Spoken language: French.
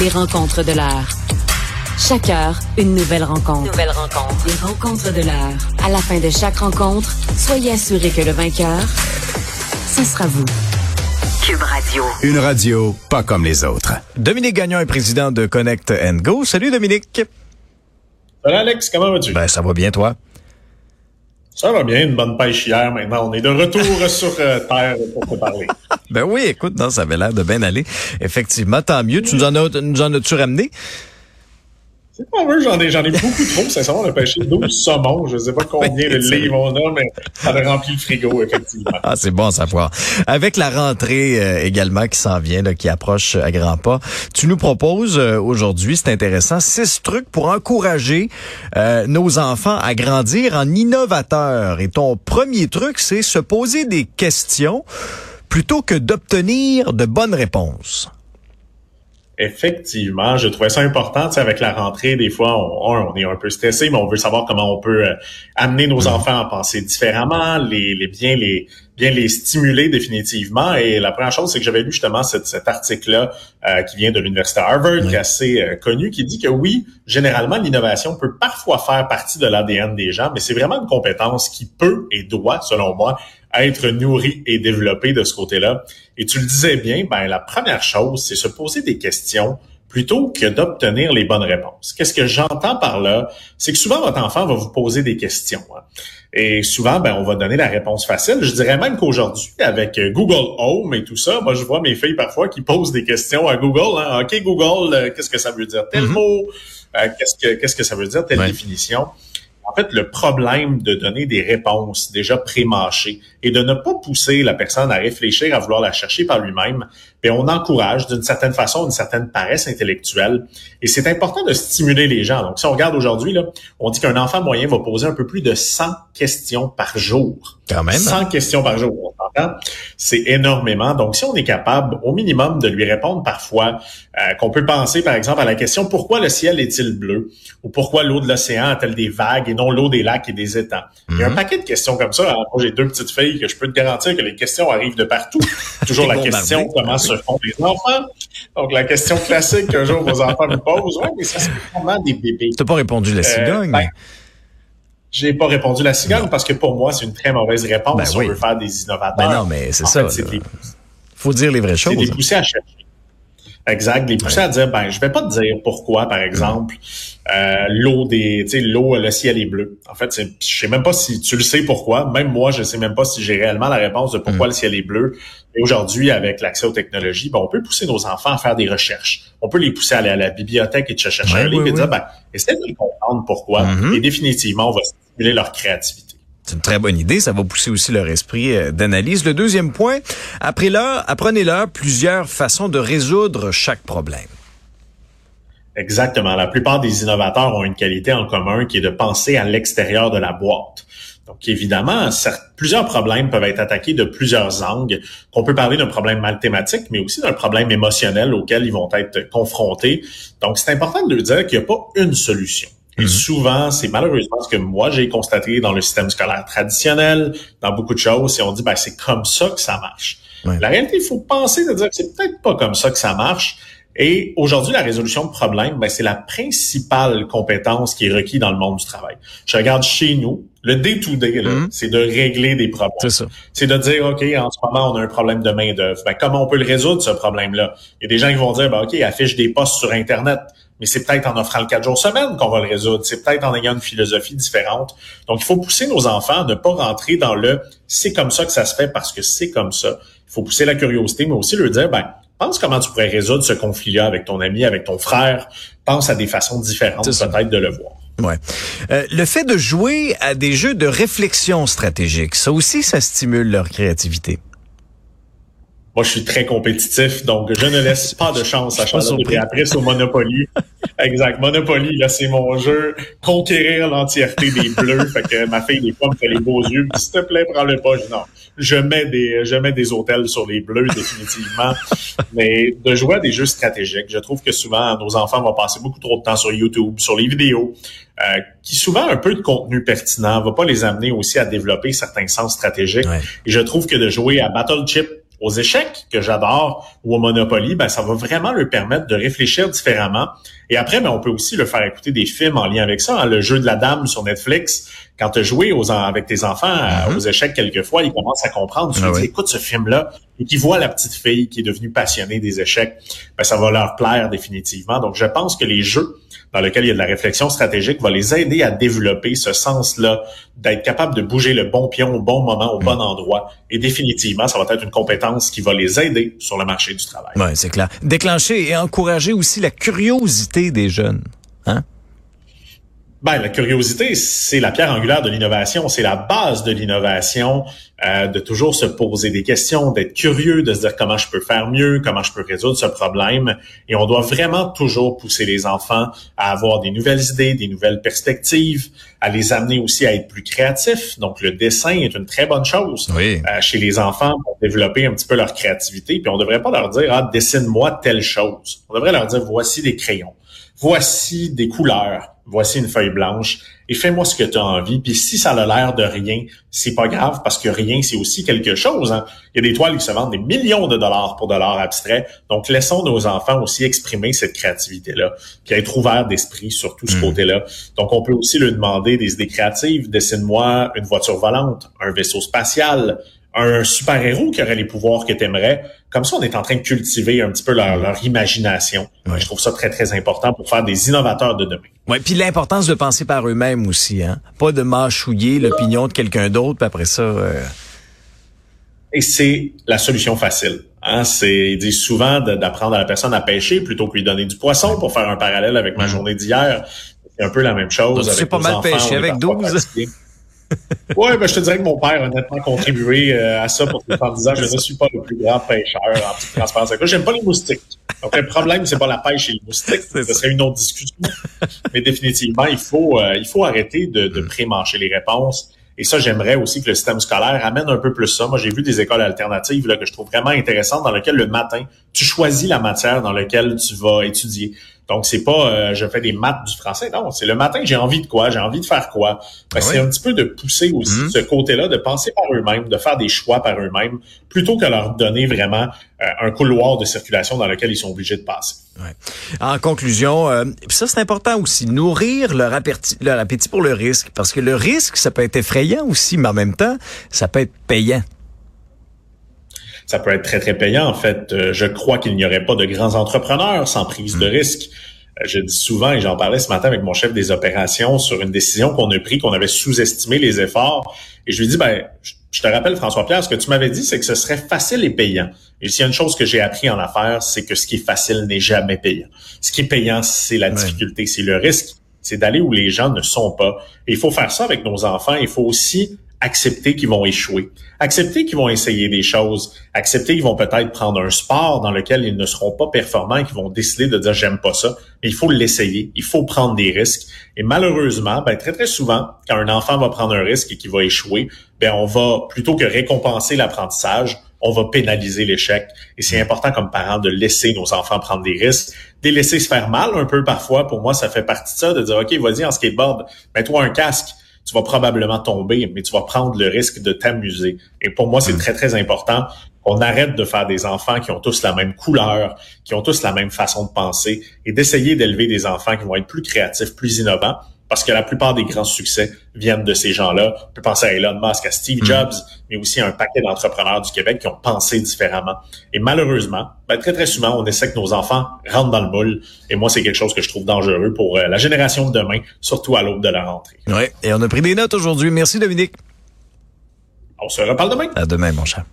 les rencontres de l'heure. Chaque heure, une nouvelle rencontre. Nouvelle rencontre. Les rencontres de l'heure. À la fin de chaque rencontre, soyez assurés que le vainqueur, ce sera vous. Cube Radio. Une radio pas comme les autres. Dominique Gagnon est président de Connect Go. Salut Dominique. Salut Alex, comment vas-tu? Ben, ça va bien toi? Ça va bien, une bonne pêche hier. Maintenant, on est de retour sur euh, Terre pour te parler. ben oui, écoute, non, ça avait l'air de bien aller. Effectivement, tant mieux. Tu nous en as, nous en as-tu ramené? C'est pas vrai, j'en ai, j'en ai beaucoup trop. Sincèrement, on a pêché 12 saumons. Je ne sais pas combien de livres on a, mais ça a rempli le frigo, effectivement. Ah, c'est bon à savoir. Avec la rentrée euh, également qui s'en vient, là, qui approche à grands pas, tu nous proposes euh, aujourd'hui, c'est intéressant, six trucs pour encourager euh, nos enfants à grandir en innovateurs. Et ton premier truc, c'est se poser des questions plutôt que d'obtenir de bonnes réponses. Effectivement, je trouvais ça important. Tu sais, avec la rentrée, des fois, on, on, est un peu stressé, mais on veut savoir comment on peut euh, amener nos mm-hmm. enfants à penser différemment, les, les bien les bien les stimuler définitivement. Et la première chose, c'est que j'avais lu justement cet, cet article-là euh, qui vient de l'université Harvard, qui est assez euh, connu, qui dit que oui, généralement, l'innovation peut parfois faire partie de l'ADN des gens, mais c'est vraiment une compétence qui peut et doit, selon moi, être nourri et développé de ce côté-là. Et tu le disais bien, ben la première chose, c'est se poser des questions plutôt que d'obtenir les bonnes réponses. Qu'est-ce que j'entends par là? C'est que souvent, votre enfant va vous poser des questions. Hein. Et souvent, ben, on va donner la réponse facile. Je dirais même qu'aujourd'hui, avec Google Home et tout ça, moi, je vois mes filles parfois qui posent des questions à Google. Hein. OK, Google, euh, qu'est-ce que ça veut dire? Tel mm-hmm. mot? Euh, qu'est-ce que qu'est-ce que ça veut dire? Telle définition? En fait, le problème de donner des réponses déjà pré-mâchées et de ne pas pousser la personne à réfléchir, à vouloir la chercher par lui-même, bien, on encourage d'une certaine façon une certaine paresse intellectuelle. Et c'est important de stimuler les gens. Donc, si on regarde aujourd'hui, là, on dit qu'un enfant moyen va poser un peu plus de 100 questions par jour. Quand même. 100 questions par jour, on? C'est énormément. Donc, si on est capable, au minimum, de lui répondre parfois, euh, qu'on peut penser, par exemple, à la question « Pourquoi le ciel est-il bleu? » ou « Pourquoi l'eau de l'océan a-t-elle des vagues et non l'eau des lacs et des étangs? Il y a un mhm. paquet de questions comme ça. moi, j'ai deux petites filles que je peux te garantir que les questions arrivent de partout. Toujours la question « Comment se font les enfants? » Donc, la question classique qu'un jour vos enfants vous posent, « Ouais, mais ça, c'est vraiment des bébés. » Tu pas répondu la euh, cigogne. Ben, j'ai pas répondu la cigogne parce que pour moi, c'est une très mauvaise réponse ben si on veut faire des innovateurs. Ben non, mais c'est ça. Il faut dire les vraies choses. C'est à chercher. Exact. Les pousser à dire, ben, je vais pas te dire pourquoi, par exemple, euh, l'eau des, tu sais, l'eau, le ciel est bleu. En fait, je sais même pas si tu le sais pourquoi. Même moi, je sais même pas si j'ai réellement la réponse de pourquoi mm. le ciel est bleu. Et aujourd'hui, avec l'accès aux technologies, ben, on peut pousser nos enfants à faire des recherches. On peut les pousser à aller à la bibliothèque et de chercher un livre et dire, ben, essayez de comprendre pourquoi. Mm-hmm. Et définitivement, on va stimuler leur créativité. C'est une très bonne idée. Ça va pousser aussi leur esprit euh, d'analyse. Le deuxième point, apprenez-leur, plusieurs façons de résoudre chaque problème. Exactement. La plupart des innovateurs ont une qualité en commun qui est de penser à l'extérieur de la boîte. Donc, évidemment, plusieurs problèmes peuvent être attaqués de plusieurs angles. On peut parler d'un problème mathématique, mais aussi d'un problème émotionnel auquel ils vont être confrontés. Donc, c'est important de dire qu'il n'y a pas une solution. Et mhm. souvent, c'est malheureusement ce que moi j'ai constaté dans le système scolaire traditionnel, dans beaucoup de choses, et on dit ben c'est comme ça que ça marche. La réalité, il faut penser de dire que c'est peut-être pas comme ça que ça marche. Et aujourd'hui, la résolution de problèmes, ben, c'est la principale compétence qui est requise dans le monde du travail. Je regarde chez nous, le day-to-day, mhm. c'est de régler des problèmes. C'est de dire, OK, en ce moment, on a un problème de main-d'œuvre. Ben, comment on peut le résoudre, ce problème-là? Il y a des gens qui vont dire, ben, OK, affiche des postes sur Internet mais c'est peut-être en offrant le quatre jours semaine qu'on va le résoudre. C'est peut-être en ayant une philosophie différente. Donc, il faut pousser nos enfants à ne pas rentrer dans le c'est comme ça que ça se fait parce que c'est comme ça. Il faut pousser la curiosité, mais aussi leur dire, ben, pense comment tu pourrais résoudre ce conflit-là avec ton ami, avec ton frère. Pense à des façons différentes peut-être de le voir. Ouais. Euh, le fait de jouer à des jeux de réflexion stratégique, ça aussi, ça stimule leur créativité. Moi, je suis très compétitif, donc je ne laisse pas de chance à Charlotte après sur Monopoly. exact. Monopoly, là, c'est mon jeu. Conquérir l'entièreté des bleus. fait que ma fille, des fois, me fait les beaux yeux. S'il te plaît, prends-le pas. non. Je mets des, je mets des hôtels sur les bleus, définitivement. Mais de jouer à des jeux stratégiques, je trouve que souvent, nos enfants vont passer beaucoup trop de temps sur YouTube, sur les vidéos, euh, qui souvent un peu de contenu pertinent va pas les amener aussi à développer certains sens stratégiques. Et je trouve que de jouer à Battle Chip aux échecs que j'adore ou au Monopoly, ben ça va vraiment leur permettre de réfléchir différemment. Et après, ben, on peut aussi le faire écouter des films en lien avec ça. Hein. Le jeu de la dame sur Netflix, quand tu as joué aux, avec tes enfants mm-hmm. aux échecs quelquefois, ils commencent à comprendre. Tu ah écoute ce film-là, et qui voient la petite fille qui est devenue passionnée des échecs, ben, ça va leur plaire définitivement. Donc, je pense que les jeux dans lesquels il y a de la réflexion stratégique vont les aider à développer ce sens-là, d'être capable de bouger le bon pion au bon moment, au bon mm. endroit. Et définitivement, ça va être une compétence qui va les aider sur le marché du travail. Oui, c'est clair. Déclencher et encourager aussi la curiosité des jeunes. Hein? Ben, la curiosité, c'est la pierre angulaire de l'innovation, c'est la base de l'innovation, euh, de toujours se poser des questions, d'être curieux, de se dire comment je peux faire mieux, comment je peux résoudre ce problème. Et on doit vraiment toujours pousser les enfants à avoir des nouvelles idées, des nouvelles perspectives, à les amener aussi à être plus créatifs. Donc, le dessin est une très bonne chose oui. euh, chez les enfants pour développer un petit peu leur créativité. Puis on devrait pas leur dire, ah, dessine-moi telle chose. On devrait leur dire, voici des crayons, voici des couleurs voici une feuille blanche et fais-moi ce que tu as envie. Puis si ça a l'air de rien, c'est pas grave parce que rien, c'est aussi quelque chose. Hein. Il y a des toiles qui se vendent des millions de dollars pour de l'art abstrait. Donc, laissons nos enfants aussi exprimer cette créativité-là, puis être ouverts d'esprit sur tout ce hmm. côté-là. Donc, on peut aussi leur demander des idées créatives. Dessine-moi une voiture volante, un vaisseau spatial, un super-héros qui aurait les pouvoirs que tu aimerais. Comme ça, on est en train de cultiver un petit peu leur, leur imagination. Je trouve ça très, très important pour faire des innovateurs de demain. Oui, puis l'importance de penser par eux-mêmes aussi, hein. Pas de mâchouiller l'opinion de quelqu'un d'autre, puis après ça... Euh... Et c'est la solution facile. Hein? C'est, ils disent souvent d'apprendre à la personne à pêcher plutôt que lui donner du poisson pour faire un parallèle avec ma mm. journée d'hier. C'est un peu la même chose. C'est pas mal pêché avec 12. oui, ben, je te dirais que mon père a nettement contribué euh, à ça pour en disant je ne suis pas le plus grand pêcheur en toute transparence J'aime pas les moustiques. Donc, le problème, c'est pas la pêche et les moustiques. Ce serait une autre discussion. Mais définitivement, il faut, euh, il faut arrêter de, de pré-marcher les réponses. Et ça, j'aimerais aussi que le système scolaire amène un peu plus ça. Moi, j'ai vu des écoles alternatives là, que je trouve vraiment intéressantes dans lesquelles le matin, tu choisis la matière dans laquelle tu vas étudier. Donc, c'est pas euh, je fais des maths du français. Non, c'est le matin, j'ai envie de quoi, j'ai envie de faire quoi? Ben, c'est un petit peu de pousser aussi mhm. ce côté-là, de penser par eux-mêmes, de faire des choix par eux-mêmes, plutôt que leur donner vraiment euh, un couloir de circulation dans lequel ils sont obligés de passer. Ouais. En conclusion, euh, ça c'est important aussi, nourrir leur appétit, leur appétit pour le risque, parce que le risque, ça peut être effrayant aussi, mais en même temps, ça peut être payant ça peut être très, très payant. En fait, euh, je crois qu'il n'y aurait pas de grands entrepreneurs sans prise de hmm. risque. Euh, je dis souvent, et j'en parlais ce matin avec mon chef des opérations sur une décision qu'on a prise, qu'on avait sous-estimé les efforts. Et je lui dis, ben, je te rappelle, François-Pierre, ce que tu m'avais dit, c'est que ce serait facile et payant. Et s'il y a une chose que j'ai appris en affaires, c'est que ce qui est facile n'est jamais payant. Ce qui est payant, c'est la difficulté, c'est le risque, c'est d'aller où les gens ne sont pas. Et il faut faire ça avec nos enfants. Il faut aussi accepter qu'ils vont échouer, accepter qu'ils vont essayer des choses, accepter qu'ils vont peut-être prendre un sport dans lequel ils ne seront pas performants qu'ils vont décider de dire j'aime pas ça, mais il faut l'essayer, il faut prendre des risques. Et malheureusement, ben, très très souvent, quand un enfant va prendre un risque et qu'il va échouer, ben on va plutôt que récompenser l'apprentissage, on va pénaliser l'échec. Et c'est important comme parent de laisser nos enfants prendre des risques, de les laisser se faire mal un peu parfois. Pour moi, ça fait partie de ça, de dire, OK, vas-y en skateboard, mets-toi un casque tu vas probablement tomber, mais tu vas prendre le risque de t'amuser. Et pour moi, c'est mm. très, très important qu'on arrête de faire des enfants qui ont tous la même couleur, qui ont tous la même façon de penser, et d'essayer d'élever des enfants qui vont être plus créatifs, plus innovants, parce que la plupart des grands succès viennent de ces gens-là. On peut penser à Elon Musk, à Steve mm. Jobs, mais aussi à un paquet d'entrepreneurs du Québec qui ont pensé différemment. Et malheureusement, ben, très très souvent, on essaie que nos enfants rentrent dans le moule. Et moi, c'est quelque chose que je trouve dangereux pour euh, la génération de demain, surtout à l'aube de la rentrée. Oui, et on a pris des notes aujourd'hui. Merci Dominique. On se reparle demain. À demain, mon cher.